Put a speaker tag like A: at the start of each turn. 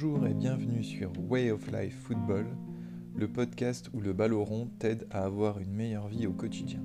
A: Bonjour et bienvenue sur Way of Life Football, le podcast où le ballon rond t'aide à avoir une meilleure vie au quotidien.